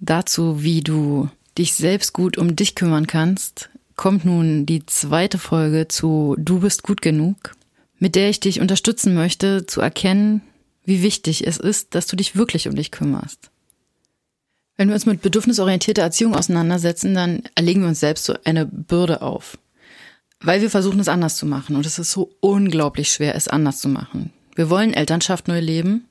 dazu, wie du dich selbst gut um dich kümmern kannst, kommt nun die zweite Folge zu Du bist gut genug, mit der ich dich unterstützen möchte, zu erkennen, wie wichtig es ist, dass du dich wirklich um dich kümmerst. Wenn wir uns mit bedürfnisorientierter Erziehung auseinandersetzen, dann erlegen wir uns selbst so eine Bürde auf. Weil wir versuchen, es anders zu machen. Und es ist so unglaublich schwer, es anders zu machen. Wir wollen Elternschaft neu leben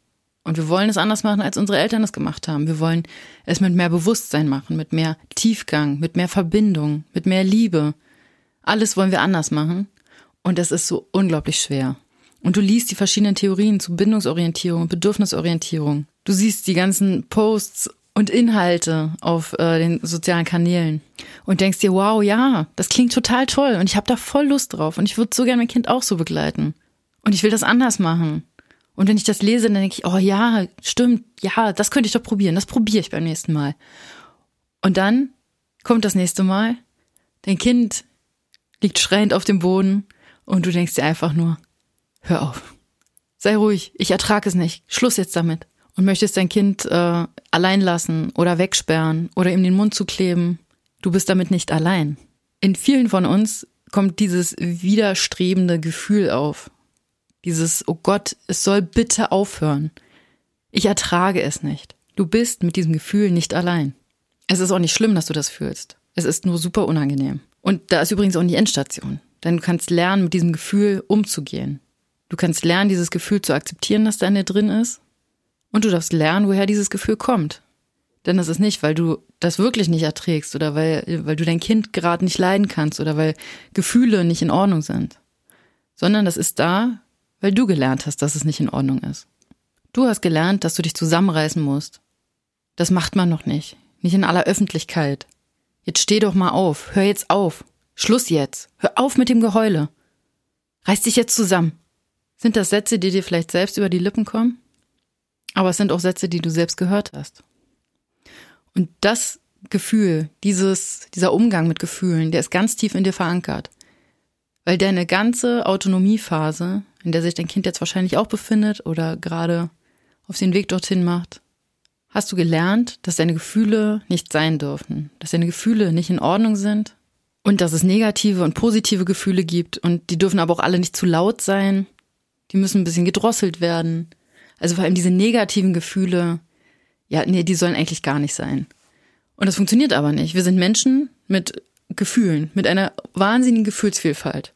und wir wollen es anders machen, als unsere Eltern es gemacht haben. Wir wollen es mit mehr Bewusstsein machen, mit mehr Tiefgang, mit mehr Verbindung, mit mehr Liebe. Alles wollen wir anders machen. Und es ist so unglaublich schwer. Und du liest die verschiedenen Theorien zu Bindungsorientierung und Bedürfnisorientierung. Du siehst die ganzen Posts und Inhalte auf äh, den sozialen Kanälen und denkst dir, wow, ja, das klingt total toll und ich habe da voll Lust drauf und ich würde so gerne mein Kind auch so begleiten. Und ich will das anders machen. Und wenn ich das lese, dann denke ich, oh ja, stimmt, ja, das könnte ich doch probieren, das probiere ich beim nächsten Mal. Und dann kommt das nächste Mal, dein Kind liegt schreiend auf dem Boden und du denkst dir einfach nur, hör auf, sei ruhig, ich ertrage es nicht, Schluss jetzt damit. Und möchtest dein Kind äh, allein lassen oder wegsperren oder ihm den Mund zukleben, du bist damit nicht allein. In vielen von uns kommt dieses widerstrebende Gefühl auf, dieses, oh Gott, es soll bitte aufhören. Ich ertrage es nicht. Du bist mit diesem Gefühl nicht allein. Es ist auch nicht schlimm, dass du das fühlst. Es ist nur super unangenehm. Und da ist übrigens auch die Endstation. Denn du kannst lernen, mit diesem Gefühl umzugehen. Du kannst lernen, dieses Gefühl zu akzeptieren, das da in dir drin ist. Und du darfst lernen, woher dieses Gefühl kommt. Denn das ist nicht, weil du das wirklich nicht erträgst oder weil, weil du dein Kind gerade nicht leiden kannst oder weil Gefühle nicht in Ordnung sind. Sondern das ist da, weil du gelernt hast, dass es nicht in Ordnung ist. Du hast gelernt, dass du dich zusammenreißen musst. Das macht man noch nicht. Nicht in aller Öffentlichkeit. Jetzt steh doch mal auf. Hör jetzt auf. Schluss jetzt. Hör auf mit dem Geheule. Reiß dich jetzt zusammen. Sind das Sätze, die dir vielleicht selbst über die Lippen kommen? Aber es sind auch Sätze, die du selbst gehört hast. Und das Gefühl, dieses, dieser Umgang mit Gefühlen, der ist ganz tief in dir verankert. Weil deine ganze Autonomiephase, in der sich dein Kind jetzt wahrscheinlich auch befindet oder gerade auf den Weg dorthin macht, hast du gelernt, dass deine Gefühle nicht sein dürfen, dass deine Gefühle nicht in Ordnung sind und dass es negative und positive Gefühle gibt und die dürfen aber auch alle nicht zu laut sein, die müssen ein bisschen gedrosselt werden. Also vor allem diese negativen Gefühle, ja, nee, die sollen eigentlich gar nicht sein. Und das funktioniert aber nicht. Wir sind Menschen mit Gefühlen, mit einer wahnsinnigen Gefühlsvielfalt.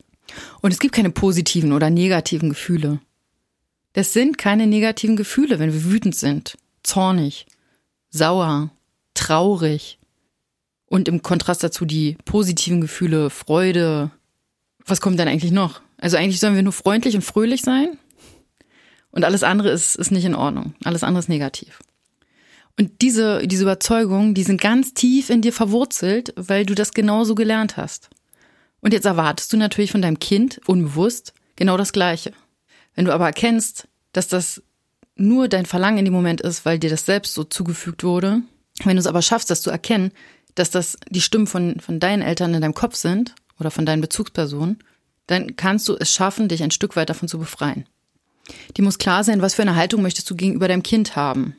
Und es gibt keine positiven oder negativen Gefühle. Das sind keine negativen Gefühle, wenn wir wütend sind, zornig, sauer, traurig. Und im Kontrast dazu die positiven Gefühle, Freude. Was kommt dann eigentlich noch? Also eigentlich sollen wir nur freundlich und fröhlich sein. Und alles andere ist, ist nicht in Ordnung. Alles andere ist negativ. Und diese, diese Überzeugungen, die sind ganz tief in dir verwurzelt, weil du das genauso gelernt hast. Und jetzt erwartest du natürlich von deinem Kind unbewusst genau das Gleiche. Wenn du aber erkennst, dass das nur dein Verlangen in dem Moment ist, weil dir das selbst so zugefügt wurde, wenn du es aber schaffst, das zu erkennen, dass das die Stimmen von, von deinen Eltern in deinem Kopf sind oder von deinen Bezugspersonen, dann kannst du es schaffen, dich ein Stück weit davon zu befreien. Die muss klar sein, was für eine Haltung möchtest du gegenüber deinem Kind haben.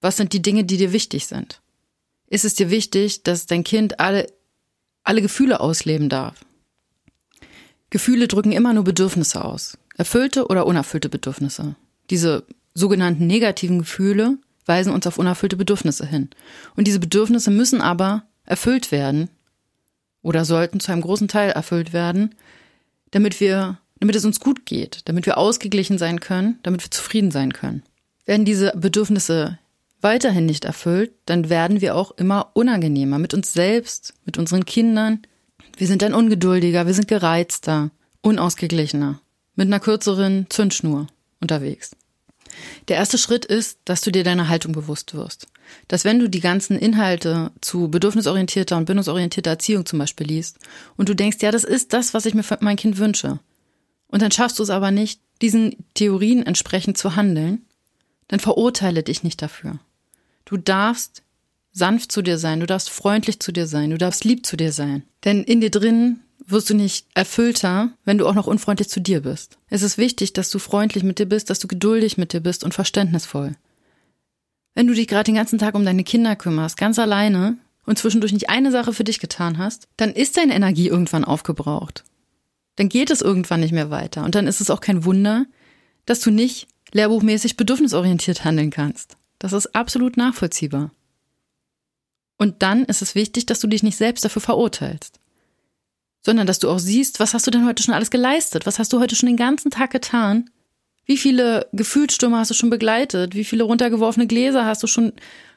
Was sind die Dinge, die dir wichtig sind? Ist es dir wichtig, dass dein Kind alle, alle Gefühle ausleben darf? Gefühle drücken immer nur Bedürfnisse aus. Erfüllte oder unerfüllte Bedürfnisse. Diese sogenannten negativen Gefühle weisen uns auf unerfüllte Bedürfnisse hin. Und diese Bedürfnisse müssen aber erfüllt werden oder sollten zu einem großen Teil erfüllt werden, damit wir, damit es uns gut geht, damit wir ausgeglichen sein können, damit wir zufrieden sein können. Werden diese Bedürfnisse weiterhin nicht erfüllt, dann werden wir auch immer unangenehmer mit uns selbst, mit unseren Kindern. Wir sind dann ungeduldiger, wir sind gereizter, unausgeglichener, mit einer kürzeren Zündschnur unterwegs. Der erste Schritt ist, dass du dir deiner Haltung bewusst wirst. Dass wenn du die ganzen Inhalte zu bedürfnisorientierter und bindungsorientierter Erziehung zum Beispiel liest und du denkst, ja, das ist das, was ich mir für mein Kind wünsche, und dann schaffst du es aber nicht, diesen Theorien entsprechend zu handeln, dann verurteile dich nicht dafür. Du darfst sanft zu dir sein, du darfst freundlich zu dir sein, du darfst lieb zu dir sein. Denn in dir drin wirst du nicht erfüllter, wenn du auch noch unfreundlich zu dir bist. Es ist wichtig, dass du freundlich mit dir bist, dass du geduldig mit dir bist und verständnisvoll. Wenn du dich gerade den ganzen Tag um deine Kinder kümmerst, ganz alleine und zwischendurch nicht eine Sache für dich getan hast, dann ist deine Energie irgendwann aufgebraucht. Dann geht es irgendwann nicht mehr weiter. Und dann ist es auch kein Wunder, dass du nicht lehrbuchmäßig bedürfnisorientiert handeln kannst. Das ist absolut nachvollziehbar. Und dann ist es wichtig, dass du dich nicht selbst dafür verurteilst sondern dass du auch siehst, was hast du denn heute schon alles geleistet? Was hast du heute schon den ganzen Tag getan? Wie viele Gefühlsstürme hast du schon begleitet? Wie viele runtergeworfene Gläser hast du schon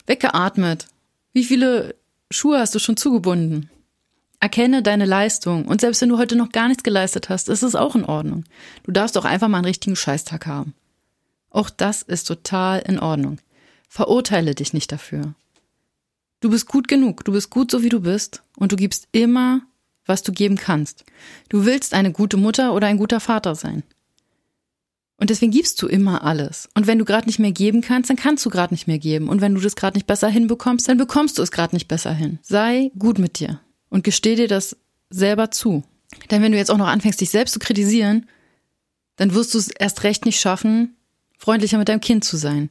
weggeatmet? Wie viele Schuhe hast du schon zugebunden? Erkenne deine Leistung. Und selbst wenn du heute noch gar nichts geleistet hast, ist es auch in Ordnung. Du darfst auch einfach mal einen richtigen Scheißtag haben. Auch das ist total in Ordnung. Verurteile dich nicht dafür. Du bist gut genug, du bist gut so wie du bist und du gibst immer was du geben kannst. Du willst eine gute Mutter oder ein guter Vater sein. Und deswegen gibst du immer alles. Und wenn du gerade nicht mehr geben kannst, dann kannst du gerade nicht mehr geben. Und wenn du das gerade nicht besser hinbekommst, dann bekommst du es gerade nicht besser hin. Sei gut mit dir und gesteh dir das selber zu. Denn wenn du jetzt auch noch anfängst, dich selbst zu kritisieren, dann wirst du es erst recht nicht schaffen, freundlicher mit deinem Kind zu sein.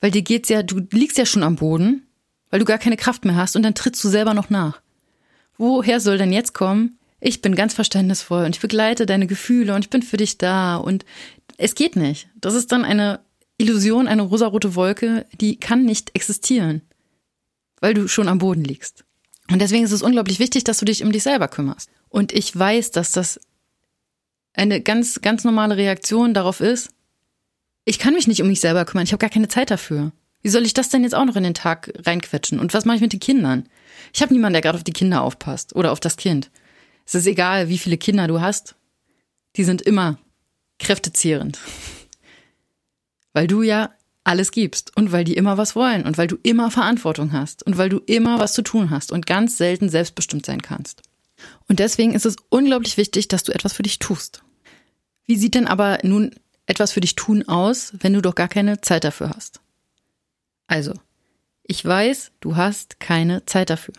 Weil dir geht's ja, du liegst ja schon am Boden, weil du gar keine Kraft mehr hast und dann trittst du selber noch nach woher soll denn jetzt kommen? Ich bin ganz verständnisvoll und ich begleite deine Gefühle und ich bin für dich da und es geht nicht. Das ist dann eine Illusion, eine rosarote Wolke, die kann nicht existieren, weil du schon am Boden liegst. Und deswegen ist es unglaublich wichtig, dass du dich um dich selber kümmerst. Und ich weiß, dass das eine ganz, ganz normale Reaktion darauf ist, ich kann mich nicht um mich selber kümmern, ich habe gar keine Zeit dafür. Wie soll ich das denn jetzt auch noch in den Tag reinquetschen? Und was mache ich mit den Kindern? Ich habe niemanden, der gerade auf die Kinder aufpasst oder auf das Kind. Es ist egal, wie viele Kinder du hast. Die sind immer kräftezehrend. Weil du ja alles gibst und weil die immer was wollen und weil du immer Verantwortung hast und weil du immer was zu tun hast und ganz selten selbstbestimmt sein kannst. Und deswegen ist es unglaublich wichtig, dass du etwas für dich tust. Wie sieht denn aber nun etwas für dich tun aus, wenn du doch gar keine Zeit dafür hast? Also, ich weiß, du hast keine Zeit dafür.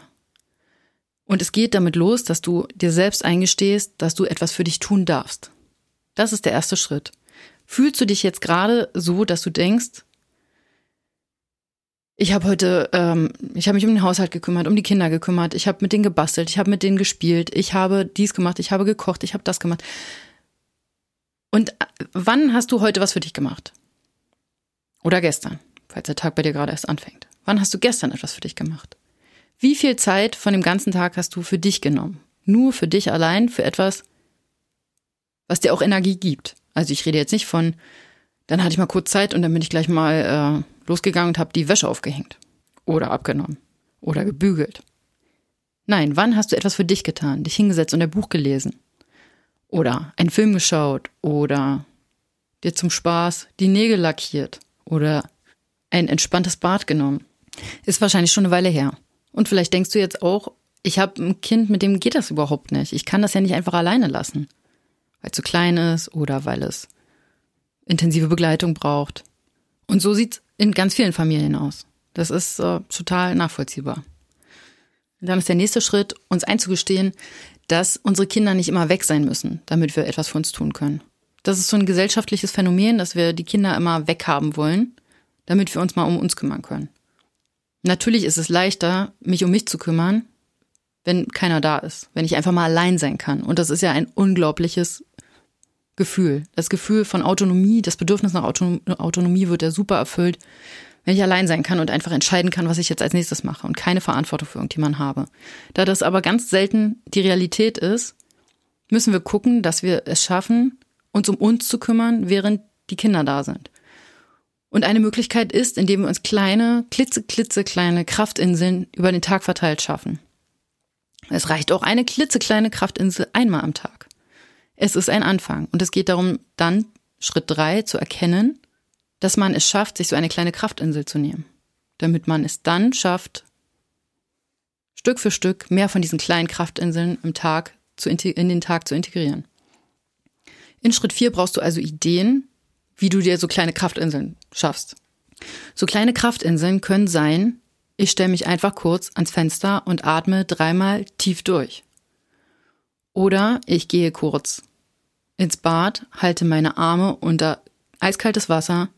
Und es geht damit los, dass du dir selbst eingestehst, dass du etwas für dich tun darfst. Das ist der erste Schritt. Fühlst du dich jetzt gerade so, dass du denkst, ich habe heute, ähm, ich habe mich um den Haushalt gekümmert, um die Kinder gekümmert, ich habe mit denen gebastelt, ich habe mit denen gespielt, ich habe dies gemacht, ich habe gekocht, ich habe das gemacht. Und äh, wann hast du heute was für dich gemacht? Oder gestern, falls der Tag bei dir gerade erst anfängt. Wann hast du gestern etwas für dich gemacht? Wie viel Zeit von dem ganzen Tag hast du für dich genommen? Nur für dich allein, für etwas, was dir auch Energie gibt. Also ich rede jetzt nicht von, dann hatte ich mal kurz Zeit und dann bin ich gleich mal äh, losgegangen und habe die Wäsche aufgehängt oder abgenommen oder gebügelt. Nein, wann hast du etwas für dich getan, dich hingesetzt und ein Buch gelesen oder einen Film geschaut oder dir zum Spaß die Nägel lackiert oder ein entspanntes Bad genommen? Ist wahrscheinlich schon eine Weile her. Und vielleicht denkst du jetzt auch, ich habe ein Kind, mit dem geht das überhaupt nicht. Ich kann das ja nicht einfach alleine lassen. Weil es zu klein ist oder weil es intensive Begleitung braucht. Und so sieht's in ganz vielen Familien aus. Das ist äh, total nachvollziehbar. Und dann ist der nächste Schritt, uns einzugestehen, dass unsere Kinder nicht immer weg sein müssen, damit wir etwas für uns tun können. Das ist so ein gesellschaftliches Phänomen, dass wir die Kinder immer weghaben wollen, damit wir uns mal um uns kümmern können. Natürlich ist es leichter, mich um mich zu kümmern, wenn keiner da ist, wenn ich einfach mal allein sein kann. Und das ist ja ein unglaubliches Gefühl. Das Gefühl von Autonomie, das Bedürfnis nach Autonomie wird ja super erfüllt, wenn ich allein sein kann und einfach entscheiden kann, was ich jetzt als nächstes mache und keine Verantwortung für irgendjemanden habe. Da das aber ganz selten die Realität ist, müssen wir gucken, dass wir es schaffen, uns um uns zu kümmern, während die Kinder da sind. Und eine Möglichkeit ist, indem wir uns kleine, klitze, klitze kleine Kraftinseln über den Tag verteilt schaffen. Es reicht auch eine klitzekleine Kraftinsel einmal am Tag. Es ist ein Anfang und es geht darum, dann Schritt drei zu erkennen, dass man es schafft, sich so eine kleine Kraftinsel zu nehmen, damit man es dann schafft, Stück für Stück mehr von diesen kleinen Kraftinseln im Tag zu in den Tag zu integrieren. In Schritt 4 brauchst du also Ideen, wie du dir so kleine Kraftinseln schaffst. So kleine Kraftinseln können sein, ich stelle mich einfach kurz ans Fenster und atme dreimal tief durch. Oder ich gehe kurz ins Bad, halte meine Arme unter eiskaltes Wasser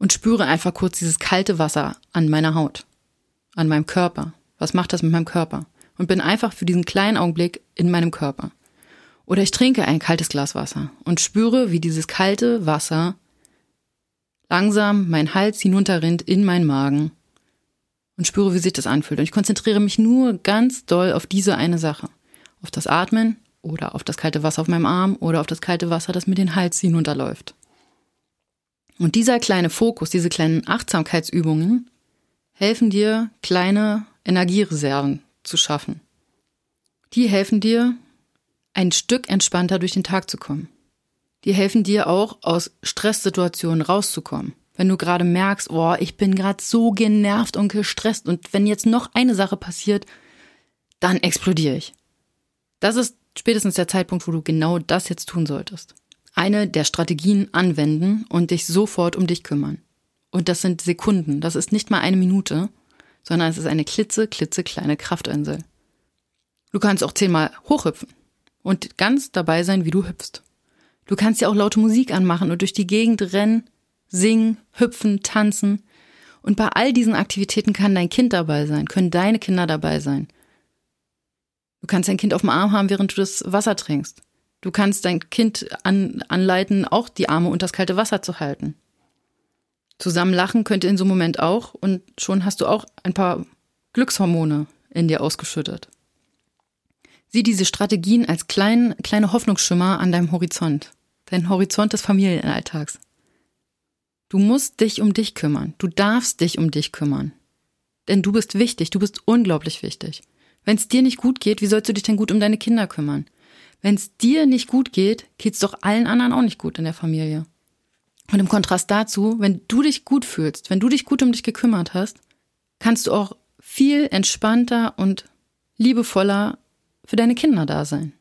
und spüre einfach kurz dieses kalte Wasser an meiner Haut, an meinem Körper. Was macht das mit meinem Körper? Und bin einfach für diesen kleinen Augenblick in meinem Körper. Oder ich trinke ein kaltes Glas Wasser und spüre, wie dieses kalte Wasser langsam meinen Hals hinunterrinnt in meinen Magen und spüre, wie sich das anfühlt. Und ich konzentriere mich nur ganz doll auf diese eine Sache. Auf das Atmen oder auf das kalte Wasser auf meinem Arm oder auf das kalte Wasser, das mir den Hals hinunterläuft. Und dieser kleine Fokus, diese kleinen Achtsamkeitsübungen helfen dir, kleine Energiereserven zu schaffen. Die helfen dir, ein Stück entspannter durch den Tag zu kommen. Die helfen dir auch, aus Stresssituationen rauszukommen. Wenn du gerade merkst, oh, ich bin gerade so genervt und gestresst und wenn jetzt noch eine Sache passiert, dann explodiere ich. Das ist spätestens der Zeitpunkt, wo du genau das jetzt tun solltest. Eine der Strategien anwenden und dich sofort um dich kümmern. Und das sind Sekunden. Das ist nicht mal eine Minute, sondern es ist eine klitze, klitze kleine Kraftinsel. Du kannst auch zehnmal hochhüpfen und ganz dabei sein, wie du hüpfst. Du kannst ja auch laute Musik anmachen und durch die Gegend rennen, singen, hüpfen, tanzen. Und bei all diesen Aktivitäten kann dein Kind dabei sein, können deine Kinder dabei sein. Du kannst dein Kind auf dem Arm haben, während du das Wasser trinkst. Du kannst dein Kind an, anleiten, auch die Arme unter das kalte Wasser zu halten. Zusammen lachen könnte in so einem Moment auch und schon hast du auch ein paar Glückshormone in dir ausgeschüttet. Sieh diese Strategien als klein, kleine Hoffnungsschimmer an deinem Horizont. Dein Horizont des Familienalltags. Du musst dich um dich kümmern. Du darfst dich um dich kümmern. Denn du bist wichtig. Du bist unglaublich wichtig. Wenn es dir nicht gut geht, wie sollst du dich denn gut um deine Kinder kümmern? Wenn es dir nicht gut geht, geht's doch allen anderen auch nicht gut in der Familie. Und im Kontrast dazu, wenn du dich gut fühlst, wenn du dich gut um dich gekümmert hast, kannst du auch viel entspannter und liebevoller für deine Kinder da sein.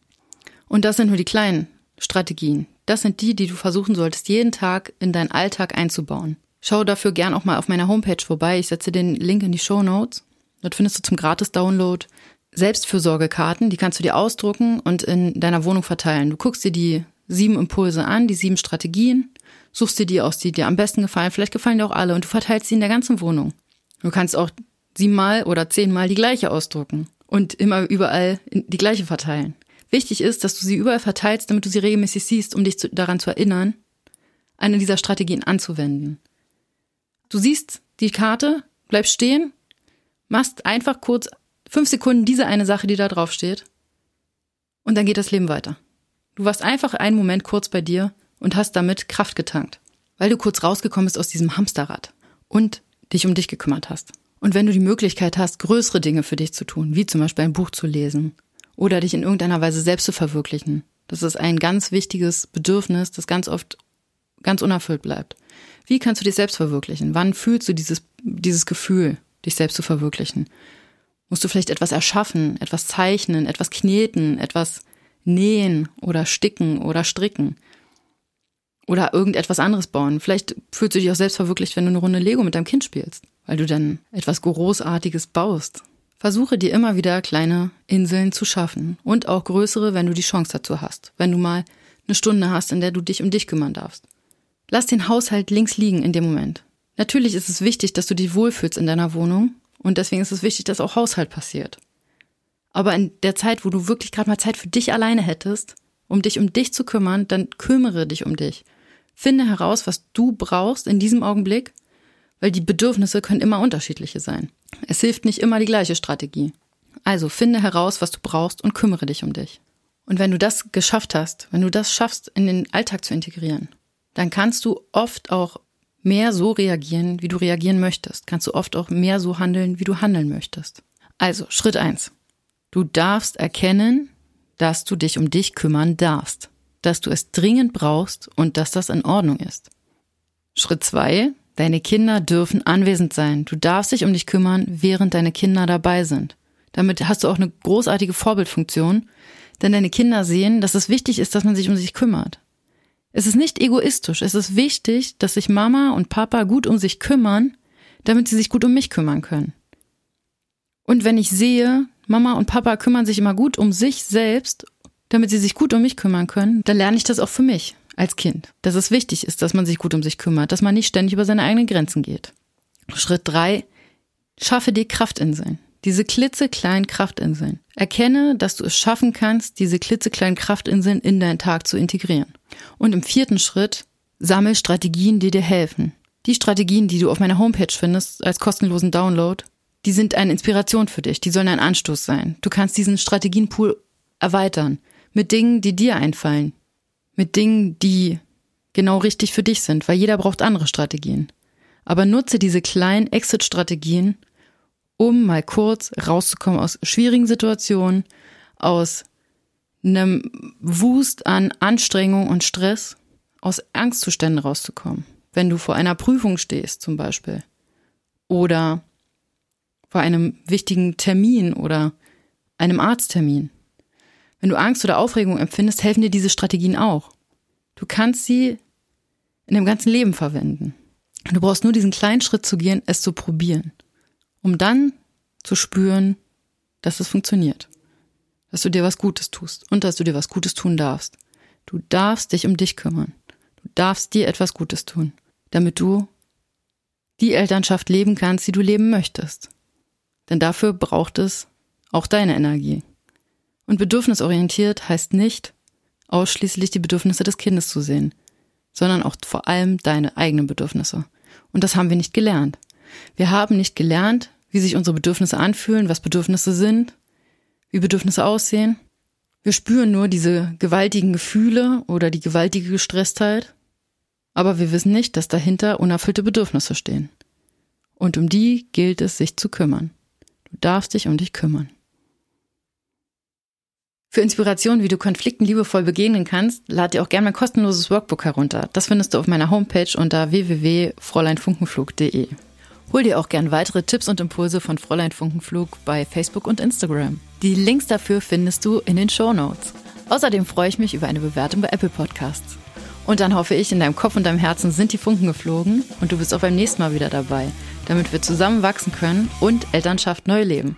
Und das sind nur die kleinen Strategien. Das sind die, die du versuchen solltest, jeden Tag in deinen Alltag einzubauen. Schau dafür gern auch mal auf meiner Homepage vorbei. Ich setze den Link in die Show Notes. Dort findest du zum Gratis-Download Selbstfürsorgekarten. Die kannst du dir ausdrucken und in deiner Wohnung verteilen. Du guckst dir die sieben Impulse an, die sieben Strategien, suchst dir die aus, die dir am besten gefallen. Vielleicht gefallen dir auch alle und du verteilst sie in der ganzen Wohnung. Du kannst auch siebenmal oder zehnmal die gleiche ausdrucken und immer überall die gleiche verteilen. Wichtig ist, dass du sie überall verteilst, damit du sie regelmäßig siehst, um dich zu, daran zu erinnern, eine dieser Strategien anzuwenden. Du siehst die Karte, bleibst stehen, machst einfach kurz fünf Sekunden diese eine Sache, die da drauf steht, und dann geht das Leben weiter. Du warst einfach einen Moment kurz bei dir und hast damit Kraft getankt, weil du kurz rausgekommen bist aus diesem Hamsterrad und dich um dich gekümmert hast. Und wenn du die Möglichkeit hast, größere Dinge für dich zu tun, wie zum Beispiel ein Buch zu lesen oder dich in irgendeiner Weise selbst zu verwirklichen, das ist ein ganz wichtiges Bedürfnis, das ganz oft ganz unerfüllt bleibt. Wie kannst du dich selbst verwirklichen? Wann fühlst du dieses, dieses Gefühl, dich selbst zu verwirklichen? Musst du vielleicht etwas erschaffen, etwas zeichnen, etwas kneten, etwas nähen oder sticken oder stricken? Oder irgendetwas anderes bauen. Vielleicht fühlst du dich auch selbst verwirklicht, wenn du eine Runde Lego mit deinem Kind spielst weil du dann etwas Großartiges baust. Versuche dir immer wieder kleine Inseln zu schaffen und auch größere, wenn du die Chance dazu hast, wenn du mal eine Stunde hast, in der du dich um dich kümmern darfst. Lass den Haushalt links liegen in dem Moment. Natürlich ist es wichtig, dass du dich wohlfühlst in deiner Wohnung und deswegen ist es wichtig, dass auch Haushalt passiert. Aber in der Zeit, wo du wirklich gerade mal Zeit für dich alleine hättest, um dich um dich zu kümmern, dann kümmere dich um dich. Finde heraus, was du brauchst in diesem Augenblick weil die Bedürfnisse können immer unterschiedliche sein. Es hilft nicht immer die gleiche Strategie. Also finde heraus, was du brauchst und kümmere dich um dich. Und wenn du das geschafft hast, wenn du das schaffst, in den Alltag zu integrieren, dann kannst du oft auch mehr so reagieren, wie du reagieren möchtest. Kannst du oft auch mehr so handeln, wie du handeln möchtest. Also, Schritt eins: Du darfst erkennen, dass du dich um dich kümmern darfst, dass du es dringend brauchst und dass das in Ordnung ist. Schritt zwei: Deine Kinder dürfen anwesend sein. Du darfst dich um dich kümmern, während deine Kinder dabei sind. Damit hast du auch eine großartige Vorbildfunktion, denn deine Kinder sehen, dass es wichtig ist, dass man sich um sich kümmert. Es ist nicht egoistisch. Es ist wichtig, dass sich Mama und Papa gut um sich kümmern, damit sie sich gut um mich kümmern können. Und wenn ich sehe, Mama und Papa kümmern sich immer gut um sich selbst, damit sie sich gut um mich kümmern können, dann lerne ich das auch für mich als Kind, dass es wichtig ist, dass man sich gut um sich kümmert, dass man nicht ständig über seine eigenen Grenzen geht. Schritt drei: Schaffe dir Kraftinseln. Diese klitzekleinen Kraftinseln. Erkenne, dass du es schaffen kannst, diese klitzekleinen Kraftinseln in deinen Tag zu integrieren. Und im vierten Schritt, sammel Strategien, die dir helfen. Die Strategien, die du auf meiner Homepage findest, als kostenlosen Download, die sind eine Inspiration für dich, die sollen ein Anstoß sein. Du kannst diesen Strategienpool erweitern mit Dingen, die dir einfallen, mit Dingen, die genau richtig für dich sind, weil jeder braucht andere Strategien. Aber nutze diese kleinen Exit-Strategien, um mal kurz rauszukommen aus schwierigen Situationen, aus einem Wust an Anstrengung und Stress, aus Angstzuständen rauszukommen. Wenn du vor einer Prüfung stehst zum Beispiel oder vor einem wichtigen Termin oder einem Arzttermin. Wenn du Angst oder Aufregung empfindest, helfen dir diese Strategien auch. Du kannst sie in deinem ganzen Leben verwenden. Du brauchst nur diesen kleinen Schritt zu gehen, es zu probieren, um dann zu spüren, dass es funktioniert. Dass du dir was Gutes tust und dass du dir was Gutes tun darfst. Du darfst dich um dich kümmern. Du darfst dir etwas Gutes tun, damit du die Elternschaft leben kannst, die du leben möchtest. Denn dafür braucht es auch deine Energie. Und bedürfnisorientiert heißt nicht, ausschließlich die Bedürfnisse des Kindes zu sehen, sondern auch vor allem deine eigenen Bedürfnisse. Und das haben wir nicht gelernt. Wir haben nicht gelernt, wie sich unsere Bedürfnisse anfühlen, was Bedürfnisse sind, wie Bedürfnisse aussehen. Wir spüren nur diese gewaltigen Gefühle oder die gewaltige Gestresstheit, aber wir wissen nicht, dass dahinter unerfüllte Bedürfnisse stehen. Und um die gilt es, sich zu kümmern. Du darfst dich um dich kümmern. Für Inspiration, wie du Konflikten liebevoll begegnen kannst, lad dir auch gerne mein kostenloses Workbook herunter. Das findest du auf meiner Homepage unter www.fräuleinfunkenflug.de. Hol dir auch gern weitere Tipps und Impulse von Fräulein Funkenflug bei Facebook und Instagram. Die Links dafür findest du in den Show Notes. Außerdem freue ich mich über eine Bewertung bei Apple Podcasts. Und dann hoffe ich, in deinem Kopf und deinem Herzen sind die Funken geflogen und du bist auch beim nächsten Mal wieder dabei, damit wir zusammen wachsen können und Elternschaft neu leben.